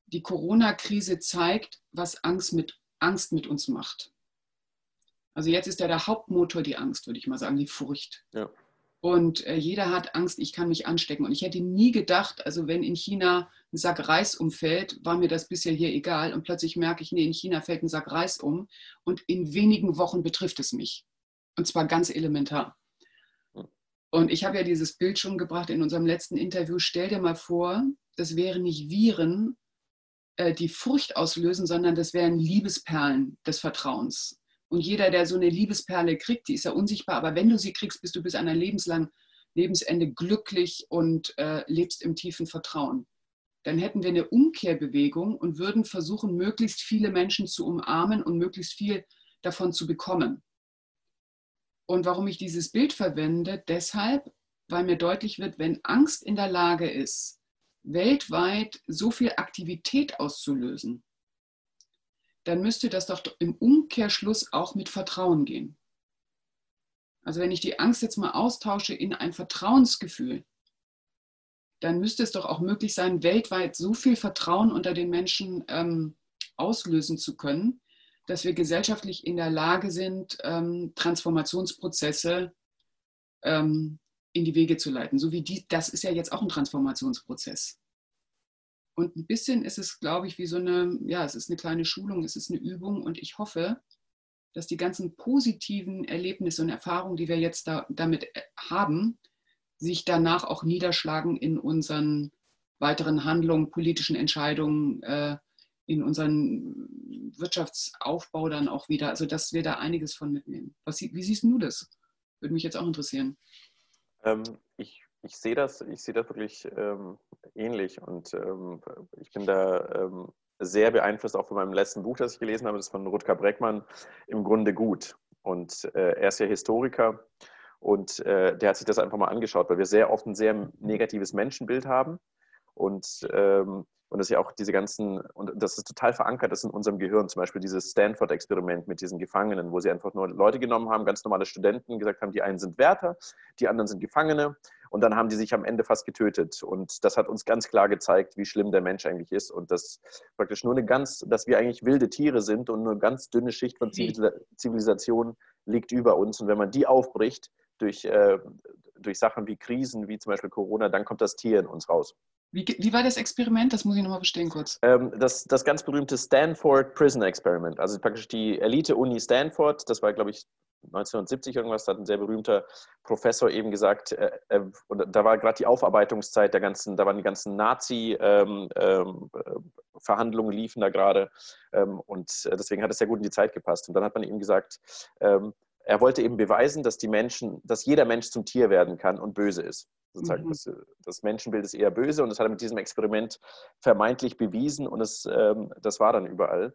die Corona-Krise zeigt, was Angst mit, Angst mit uns macht. Also jetzt ist ja der Hauptmotor die Angst, würde ich mal sagen, die Furcht. Ja. Und äh, jeder hat Angst, ich kann mich anstecken. Und ich hätte nie gedacht, also wenn in China ein Sack Reis umfällt, war mir das bisher hier egal. Und plötzlich merke ich, nee, in China fällt ein Sack Reis um. Und in wenigen Wochen betrifft es mich. Und zwar ganz elementar. Und ich habe ja dieses Bild schon gebracht in unserem letzten Interview. Stell dir mal vor, das wären nicht Viren, äh, die Furcht auslösen, sondern das wären Liebesperlen des Vertrauens. Und jeder, der so eine Liebesperle kriegt, die ist ja unsichtbar, aber wenn du sie kriegst, bist du bis an dein lebenslang Lebensende glücklich und äh, lebst im tiefen Vertrauen. Dann hätten wir eine Umkehrbewegung und würden versuchen, möglichst viele Menschen zu umarmen und möglichst viel davon zu bekommen. Und warum ich dieses Bild verwende, deshalb, weil mir deutlich wird, wenn Angst in der Lage ist, weltweit so viel Aktivität auszulösen, dann müsste das doch im Umkehrschluss auch mit Vertrauen gehen. Also wenn ich die Angst jetzt mal austausche in ein Vertrauensgefühl, dann müsste es doch auch möglich sein, weltweit so viel Vertrauen unter den Menschen ähm, auslösen zu können, dass wir gesellschaftlich in der Lage sind, ähm, Transformationsprozesse ähm, in die Wege zu leiten. So wie die, das ist ja jetzt auch ein Transformationsprozess. Und ein bisschen ist es, glaube ich, wie so eine, ja, es ist eine kleine Schulung, es ist eine Übung und ich hoffe, dass die ganzen positiven Erlebnisse und Erfahrungen, die wir jetzt da, damit äh, haben, sich danach auch niederschlagen in unseren weiteren Handlungen, politischen Entscheidungen, äh, in unseren Wirtschaftsaufbau dann auch wieder. Also, dass wir da einiges von mitnehmen. Was, wie siehst du das? Würde mich jetzt auch interessieren. Ähm, ich ich sehe das, ich sehe das wirklich ähm, ähnlich und ähm, ich bin da ähm, sehr beeinflusst auch von meinem letzten Buch, das ich gelesen habe, das ist von Rutger Breckmann, im Grunde gut. Und äh, er ist ja Historiker und äh, der hat sich das einfach mal angeschaut, weil wir sehr oft ein sehr negatives Menschenbild haben und ähm, und das ist ja auch diese ganzen, und das ist total verankert, das in unserem Gehirn, zum Beispiel dieses Stanford-Experiment mit diesen Gefangenen, wo sie einfach nur Leute genommen haben, ganz normale Studenten, gesagt haben, die einen sind Wärter, die anderen sind Gefangene. Und dann haben die sich am Ende fast getötet. Und das hat uns ganz klar gezeigt, wie schlimm der Mensch eigentlich ist. Und dass praktisch nur eine ganz, dass wir eigentlich wilde Tiere sind und nur eine ganz dünne Schicht von Zivilisation liegt über uns. Und wenn man die aufbricht durch, äh, durch Sachen wie Krisen, wie zum Beispiel Corona, dann kommt das Tier in uns raus. Wie, wie, war das Experiment? Das muss ich nochmal verstehen kurz. Ähm, das, das ganz berühmte Stanford Prison Experiment. Also praktisch die Elite-Uni Stanford, das war, glaube ich, 1970 irgendwas, da hat ein sehr berühmter Professor eben gesagt, äh, äh, und da war gerade die Aufarbeitungszeit der ganzen, da waren die ganzen Nazi-Verhandlungen ähm, ähm, liefen da gerade ähm, und deswegen hat es sehr gut in die Zeit gepasst. Und dann hat man ihm gesagt, ähm, er wollte eben beweisen, dass die Menschen, dass jeder Mensch zum Tier werden kann und böse ist. Sozusagen mhm. das, das, Menschenbild ist eher böse und das hat er mit diesem Experiment vermeintlich bewiesen und es, ähm, das war dann überall.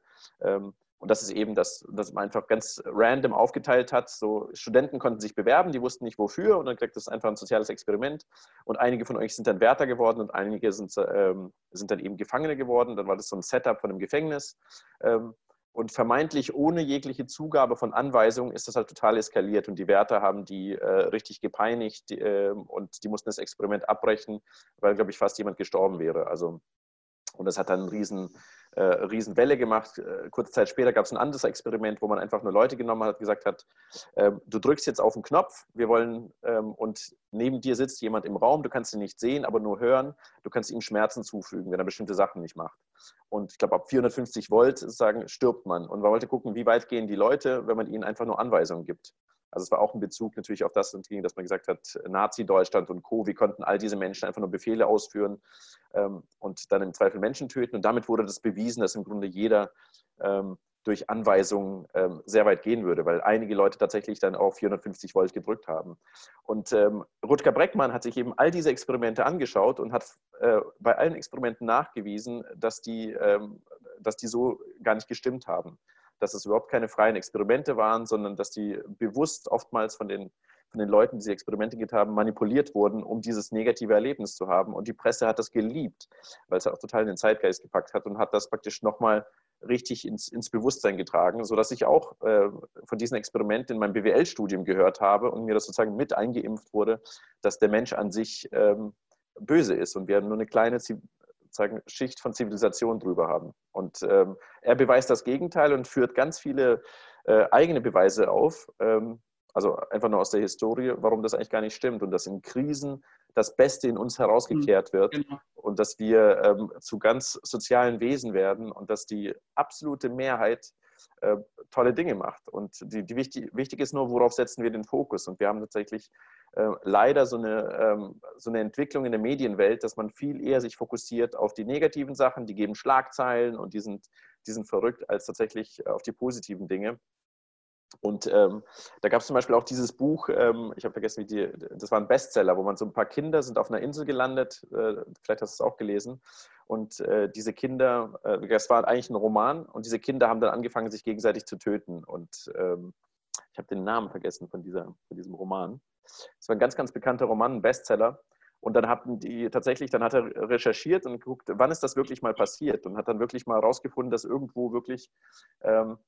Und das ist eben das, dass man einfach ganz random aufgeteilt hat. So Studenten konnten sich bewerben, die wussten nicht wofür und dann gesagt, das einfach ein soziales Experiment. Und einige von euch sind dann Wärter geworden und einige sind, ähm, sind dann eben Gefangene geworden. Dann war das so ein Setup von einem Gefängnis. Ähm, und vermeintlich ohne jegliche Zugabe von Anweisungen ist das halt total eskaliert und die Wärter haben die äh, richtig gepeinigt äh, und die mussten das Experiment abbrechen, weil, glaube ich, fast jemand gestorben wäre. Also, und das hat dann einen riesen äh, Riesenwelle gemacht. Äh, kurze Zeit später gab es ein anderes Experiment, wo man einfach nur Leute genommen hat, gesagt hat, äh, du drückst jetzt auf den Knopf, wir wollen, ähm, und neben dir sitzt jemand im Raum, du kannst ihn nicht sehen, aber nur hören, du kannst ihm Schmerzen zufügen, wenn er bestimmte Sachen nicht macht. Und ich glaube, ab 450 Volt sagen, stirbt man. Und man wollte gucken, wie weit gehen die Leute, wenn man ihnen einfach nur Anweisungen gibt. Also es war auch ein Bezug natürlich auf das, dass man gesagt hat, Nazi-Deutschland und Co., wie konnten all diese Menschen einfach nur Befehle ausführen ähm, und dann im Zweifel Menschen töten. Und damit wurde das bewiesen, dass im Grunde jeder ähm, durch Anweisungen ähm, sehr weit gehen würde, weil einige Leute tatsächlich dann auch 450 Volt gedrückt haben. Und ähm, Rutger Breckmann hat sich eben all diese Experimente angeschaut und hat äh, bei allen Experimenten nachgewiesen, dass die, ähm, dass die so gar nicht gestimmt haben dass es überhaupt keine freien Experimente waren, sondern dass die bewusst oftmals von den, von den Leuten, die diese Experimente getan haben, manipuliert wurden, um dieses negative Erlebnis zu haben. Und die Presse hat das geliebt, weil es auch total in den Zeitgeist gepackt hat und hat das praktisch nochmal richtig ins, ins Bewusstsein getragen, sodass ich auch äh, von diesen Experimenten in meinem BWL-Studium gehört habe und mir das sozusagen mit eingeimpft wurde, dass der Mensch an sich ähm, böse ist und wir nur eine kleine sagen, Schicht von Zivilisation drüber haben. Und ähm, er beweist das Gegenteil und führt ganz viele äh, eigene Beweise auf, ähm, also einfach nur aus der Historie, warum das eigentlich gar nicht stimmt und dass in Krisen das Beste in uns herausgekehrt wird genau. und dass wir ähm, zu ganz sozialen Wesen werden und dass die absolute Mehrheit äh, tolle Dinge macht. Und die, die wichtig, wichtig ist nur, worauf setzen wir den Fokus. Und wir haben tatsächlich äh, leider so eine, ähm, so eine Entwicklung in der Medienwelt, dass man viel eher sich fokussiert auf die negativen Sachen, die geben Schlagzeilen und die sind, die sind verrückt, als tatsächlich auf die positiven Dinge. Und ähm, da gab es zum Beispiel auch dieses Buch, ähm, ich habe vergessen, wie die, das war ein Bestseller, wo man so ein paar Kinder sind auf einer Insel gelandet, äh, vielleicht hast du es auch gelesen. Und äh, diese Kinder, äh, das war eigentlich ein Roman, und diese Kinder haben dann angefangen, sich gegenseitig zu töten. Und ähm, ich habe den Namen vergessen von, dieser, von diesem Roman. Es war ein ganz, ganz bekannter Roman, ein Bestseller. Und dann hatten die tatsächlich, dann hat er recherchiert und geguckt, wann ist das wirklich mal passiert und hat dann wirklich mal herausgefunden, dass irgendwo wirklich ähm,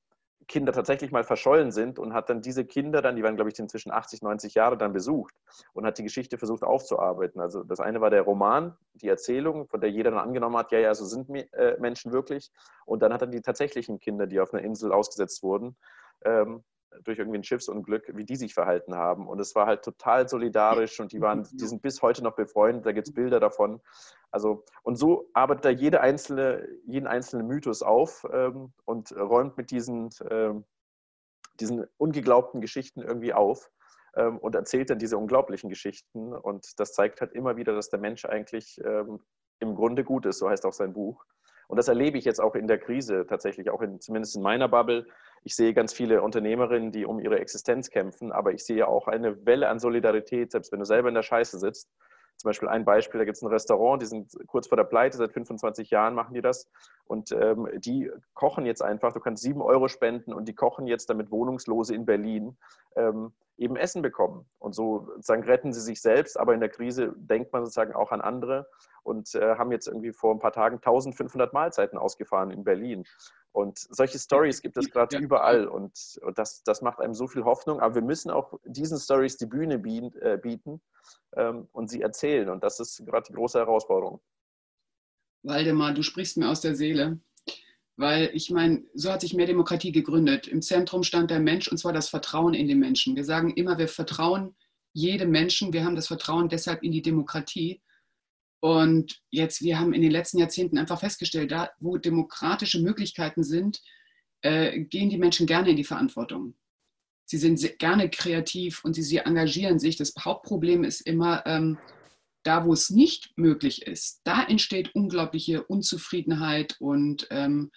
Kinder tatsächlich mal verschollen sind und hat dann diese Kinder dann, die waren glaube ich inzwischen 80, 90 Jahre dann besucht und hat die Geschichte versucht aufzuarbeiten. Also das eine war der Roman, die Erzählung, von der jeder dann angenommen hat, ja, ja, so sind äh, Menschen wirklich. Und dann hat er die tatsächlichen Kinder, die auf einer Insel ausgesetzt wurden, ähm, durch irgendwie ein Schiffsunglück, wie die sich verhalten haben. Und es war halt total solidarisch und die waren, die sind bis heute noch befreundet, da gibt es Bilder davon. Also, und so arbeitet er jede einzelne, jeden einzelnen Mythos auf ähm, und räumt mit diesen, ähm, diesen ungeglaubten Geschichten irgendwie auf ähm, und erzählt dann diese unglaublichen Geschichten. Und das zeigt halt immer wieder, dass der Mensch eigentlich ähm, im Grunde gut ist, so heißt auch sein Buch. Und das erlebe ich jetzt auch in der Krise tatsächlich, auch in, zumindest in meiner Bubble. Ich sehe ganz viele Unternehmerinnen, die um ihre Existenz kämpfen, aber ich sehe auch eine Welle an Solidarität, selbst wenn du selber in der Scheiße sitzt. Zum Beispiel ein Beispiel, da gibt es ein Restaurant, die sind kurz vor der Pleite, seit 25 Jahren machen die das. Und ähm, die kochen jetzt einfach, du kannst sieben Euro spenden und die kochen jetzt, damit Wohnungslose in Berlin ähm, eben Essen bekommen. Und so sozusagen retten sie sich selbst, aber in der Krise denkt man sozusagen auch an andere und äh, haben jetzt irgendwie vor ein paar Tagen 1500 Mahlzeiten ausgefahren in Berlin. Und solche Stories gibt es gerade ja. überall und, und, das, das macht einem so viel Hoffnung. Aber wir müssen auch diesen Stories die Bühne äh, bieten ähm, und sie erzählen. Und das ist gerade die große Herausforderung. Waldemar, du sprichst mir aus der Seele. Weil ich meine, so hat sich mehr Demokratie gegründet. Im Zentrum stand der Mensch und zwar das Vertrauen in den Menschen. Wir sagen immer, wir vertrauen jedem Menschen. Wir haben das Vertrauen deshalb in die Demokratie. Und jetzt, wir haben in den letzten Jahrzehnten einfach festgestellt, da wo demokratische Möglichkeiten sind, äh, gehen die Menschen gerne in die Verantwortung. Sie sind gerne kreativ und sie, sie engagieren sich. Das Hauptproblem ist immer, ähm, da wo es nicht möglich ist, da entsteht unglaubliche Unzufriedenheit und ähm,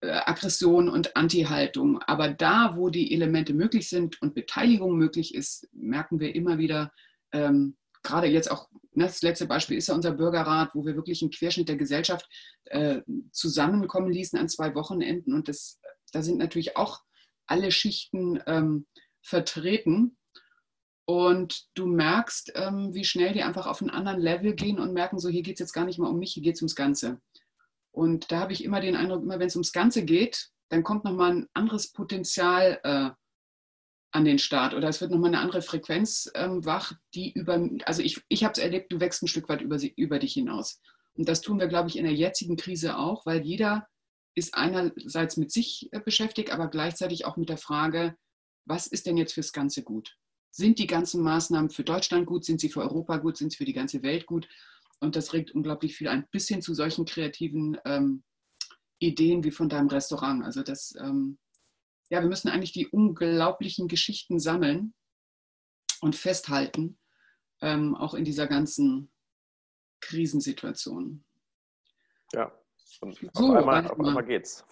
äh, Aggression und Anti-Haltung. Aber da, wo die Elemente möglich sind und Beteiligung möglich ist, merken wir immer wieder, ähm, gerade jetzt auch, ne, das letzte Beispiel ist ja unser Bürgerrat, wo wir wirklich einen Querschnitt der Gesellschaft äh, zusammenkommen ließen an zwei Wochenenden. Und das, da sind natürlich auch alle Schichten ähm, vertreten. Und du merkst, ähm, wie schnell die einfach auf einen anderen Level gehen und merken, so hier geht es jetzt gar nicht mehr um mich, hier geht es ums Ganze. Und da habe ich immer den Eindruck, immer wenn es ums Ganze geht, dann kommt nochmal ein anderes Potenzial äh, an den Start oder es wird nochmal eine andere Frequenz ähm, wach, die über, also ich, ich habe es erlebt, du wächst ein Stück weit über, über dich hinaus. Und das tun wir, glaube ich, in der jetzigen Krise auch, weil jeder ist einerseits mit sich äh, beschäftigt, aber gleichzeitig auch mit der Frage, was ist denn jetzt fürs Ganze gut? Sind die ganzen Maßnahmen für Deutschland gut? Sind sie für Europa gut? Sind sie für die ganze Welt gut? Und das regt unglaublich viel ein, bisschen zu solchen kreativen ähm, Ideen wie von deinem Restaurant. Also das, ähm, ja, wir müssen eigentlich die unglaublichen Geschichten sammeln und festhalten, ähm, auch in dieser ganzen Krisensituation. Ja, und so, auf, einmal, auf einmal geht's.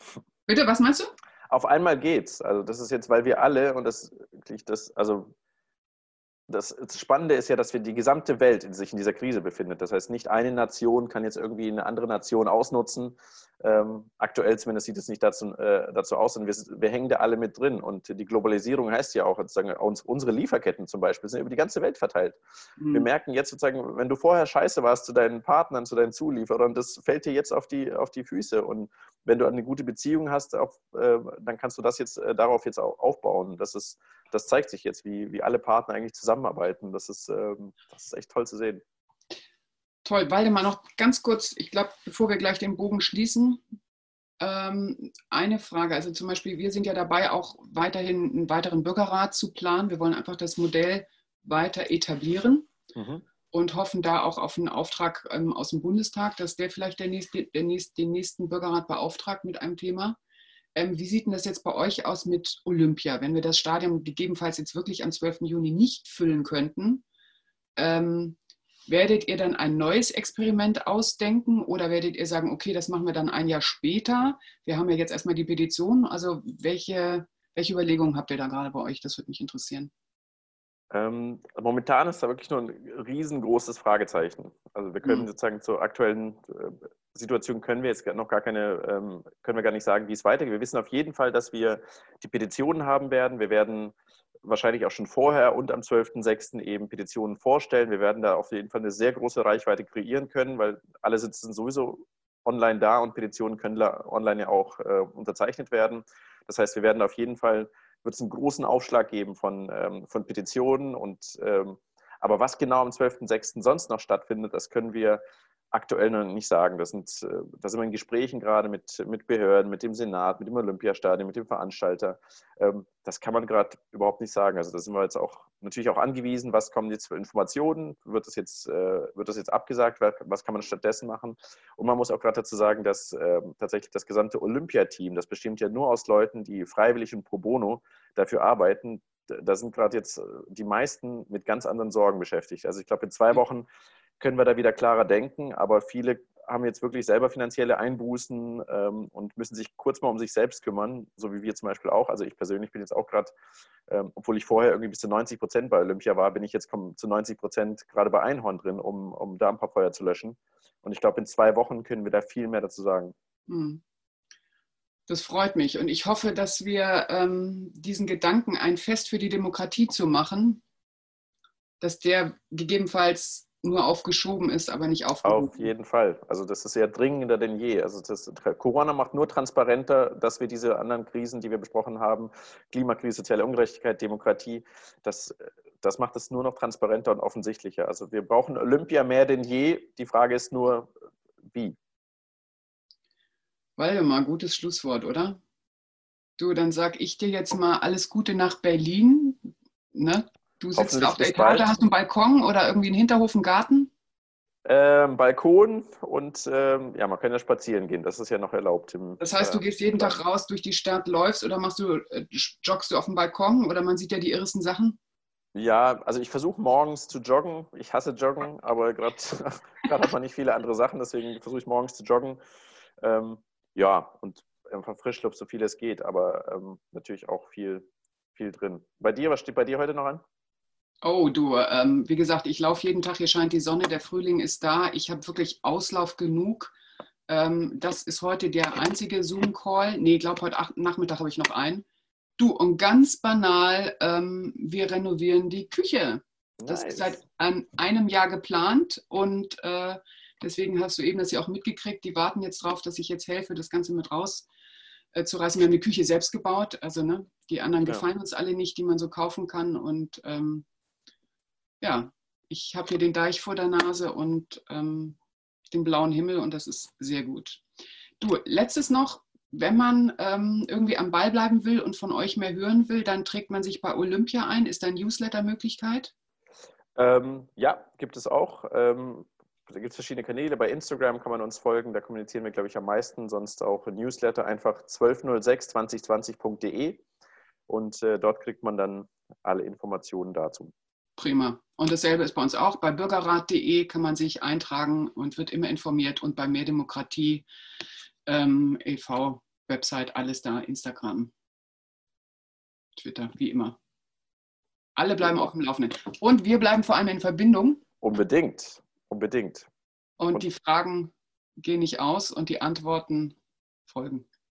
Bitte, was meinst du? Auf einmal geht's. Also das ist jetzt, weil wir alle, und das, das also das Spannende ist ja, dass wir die gesamte Welt in sich in dieser Krise befindet. Das heißt, nicht eine Nation kann jetzt irgendwie eine andere Nation ausnutzen. Ähm, aktuell zumindest sieht es nicht dazu, äh, dazu aus, und wir, wir, hängen da alle mit drin. Und die Globalisierung heißt ja auch, sozusagen, uns, unsere Lieferketten zum Beispiel sind über die ganze Welt verteilt. Mhm. Wir merken jetzt sozusagen, wenn du vorher scheiße warst zu deinen Partnern, zu deinen Zulieferern, das fällt dir jetzt auf die, auf die Füße. Und wenn du eine gute Beziehung hast, auf, äh, dann kannst du das jetzt äh, darauf jetzt auch aufbauen. Das, ist, das zeigt sich jetzt, wie, wie alle Partner eigentlich zusammenarbeiten. Das ist, ähm, das ist echt toll zu sehen. Toll. Waldemar, noch ganz kurz, ich glaube, bevor wir gleich den Bogen schließen, ähm, eine Frage. Also zum Beispiel, wir sind ja dabei, auch weiterhin einen weiteren Bürgerrat zu planen. Wir wollen einfach das Modell weiter etablieren. Mhm und hoffen da auch auf einen Auftrag ähm, aus dem Bundestag, dass der vielleicht der nächste, der nächste, den nächsten Bürgerrat beauftragt mit einem Thema. Ähm, wie sieht denn das jetzt bei euch aus mit Olympia? Wenn wir das Stadion gegebenenfalls jetzt wirklich am 12. Juni nicht füllen könnten, ähm, werdet ihr dann ein neues Experiment ausdenken oder werdet ihr sagen, okay, das machen wir dann ein Jahr später? Wir haben ja jetzt erstmal die Petition. Also welche, welche Überlegungen habt ihr da gerade bei euch? Das würde mich interessieren. Ähm, momentan ist da wirklich nur ein riesengroßes Fragezeichen. Also wir können mhm. sozusagen zur aktuellen äh, Situation können wir jetzt noch gar keine, ähm, können wir gar nicht sagen, wie es weitergeht. Wir wissen auf jeden Fall, dass wir die Petitionen haben werden. Wir werden wahrscheinlich auch schon vorher und am 12.06. eben Petitionen vorstellen. Wir werden da auf jeden Fall eine sehr große Reichweite kreieren können, weil alle sitzen sowieso online da und Petitionen können online ja auch äh, unterzeichnet werden. Das heißt, wir werden auf jeden Fall wird es einen großen Aufschlag geben von, ähm, von Petitionen. Und, ähm, aber was genau am 12.06. sonst noch stattfindet, das können wir aktuell noch nicht sagen. Das sind, äh, da sind wir in Gesprächen gerade mit, mit Behörden, mit dem Senat, mit dem Olympiastadion, mit dem Veranstalter. Ähm, das kann man gerade überhaupt nicht sagen. Also da sind wir jetzt auch natürlich auch angewiesen, was kommen jetzt für Informationen, wird das jetzt, äh, wird das jetzt abgesagt, was kann man stattdessen machen. Und man muss auch gerade dazu sagen, dass ähm, tatsächlich das gesamte Olympiateam, das bestimmt ja nur aus Leuten, die freiwillig und pro bono dafür arbeiten, da sind gerade jetzt äh, die meisten mit ganz anderen Sorgen beschäftigt. Also ich glaube, in zwei Wochen können wir da wieder klarer denken, aber viele haben jetzt wirklich selber finanzielle Einbußen ähm, und müssen sich kurz mal um sich selbst kümmern, so wie wir zum Beispiel auch. Also ich persönlich bin jetzt auch gerade, ähm, obwohl ich vorher irgendwie bis zu 90 Prozent bei Olympia war, bin ich jetzt zu 90 Prozent gerade bei Einhorn drin, um, um da ein paar Feuer zu löschen. Und ich glaube, in zwei Wochen können wir da viel mehr dazu sagen. Hm. Das freut mich und ich hoffe, dass wir ähm, diesen Gedanken, ein Fest für die Demokratie zu machen, dass der gegebenenfalls nur aufgeschoben ist, aber nicht aufgehoben. Auf jeden Fall. Also das ist ja dringender denn je. Also das, Corona macht nur transparenter, dass wir diese anderen Krisen, die wir besprochen haben, Klimakrise, soziale Ungerechtigkeit, Demokratie, das, das macht es nur noch transparenter und offensichtlicher. Also wir brauchen Olympia mehr denn je. Die Frage ist nur, wie. Waldemar, gutes Schlusswort, oder? Du, dann sag ich dir jetzt mal alles Gute nach Berlin. Ne? Du sitzt auf der Etage, hast du einen Balkon oder irgendwie einen Hinterhof, einen Garten? Ähm, Balkon und ähm, ja, man kann ja spazieren gehen, das ist ja noch erlaubt. Im, das heißt, du äh, gehst jeden Tag raus durch die Stadt, läufst oder machst du, äh, joggst du auf dem Balkon oder man sieht ja die irresten Sachen? Ja, also ich versuche morgens zu joggen. Ich hasse Joggen, aber gerade hat man nicht viele andere Sachen, deswegen versuche ich morgens zu joggen. Ähm, ja, und einfach Frischluft, so viel es geht, aber ähm, natürlich auch viel, viel drin. Bei dir, was steht bei dir heute noch an? Oh, du, ähm, wie gesagt, ich laufe jeden Tag, hier scheint die Sonne, der Frühling ist da. Ich habe wirklich Auslauf genug. Ähm, das ist heute der einzige Zoom-Call. Nee, ich glaube, heute Nachmittag habe ich noch einen. Du, und ganz banal, ähm, wir renovieren die Küche. Das nice. ist seit an einem Jahr geplant und äh, deswegen hast du eben das ja auch mitgekriegt. Die warten jetzt drauf, dass ich jetzt helfe, das Ganze mit raus äh, zu reißen. Wir haben die Küche selbst gebaut, also ne, die anderen ja. gefallen uns alle nicht, die man so kaufen kann. Und ähm, ja, ich habe hier den Deich vor der Nase und ähm, den blauen Himmel und das ist sehr gut. Du, letztes noch, wenn man ähm, irgendwie am Ball bleiben will und von euch mehr hören will, dann trägt man sich bei Olympia ein. Ist da eine Newsletter-Möglichkeit? Ähm, ja, gibt es auch. Ähm, da gibt es verschiedene Kanäle. Bei Instagram kann man uns folgen, da kommunizieren wir, glaube ich, am meisten. Sonst auch Newsletter einfach 1206-2020.de und äh, dort kriegt man dann alle Informationen dazu. Prima. Und dasselbe ist bei uns auch. Bei bürgerrat.de kann man sich eintragen und wird immer informiert. Und bei Mehrdemokratie ähm, e.V. Website, alles da, Instagram, Twitter, wie immer. Alle bleiben auf dem Laufenden. Und wir bleiben vor allem in Verbindung. Unbedingt, unbedingt. Und, und die Fragen gehen nicht aus und die Antworten folgen.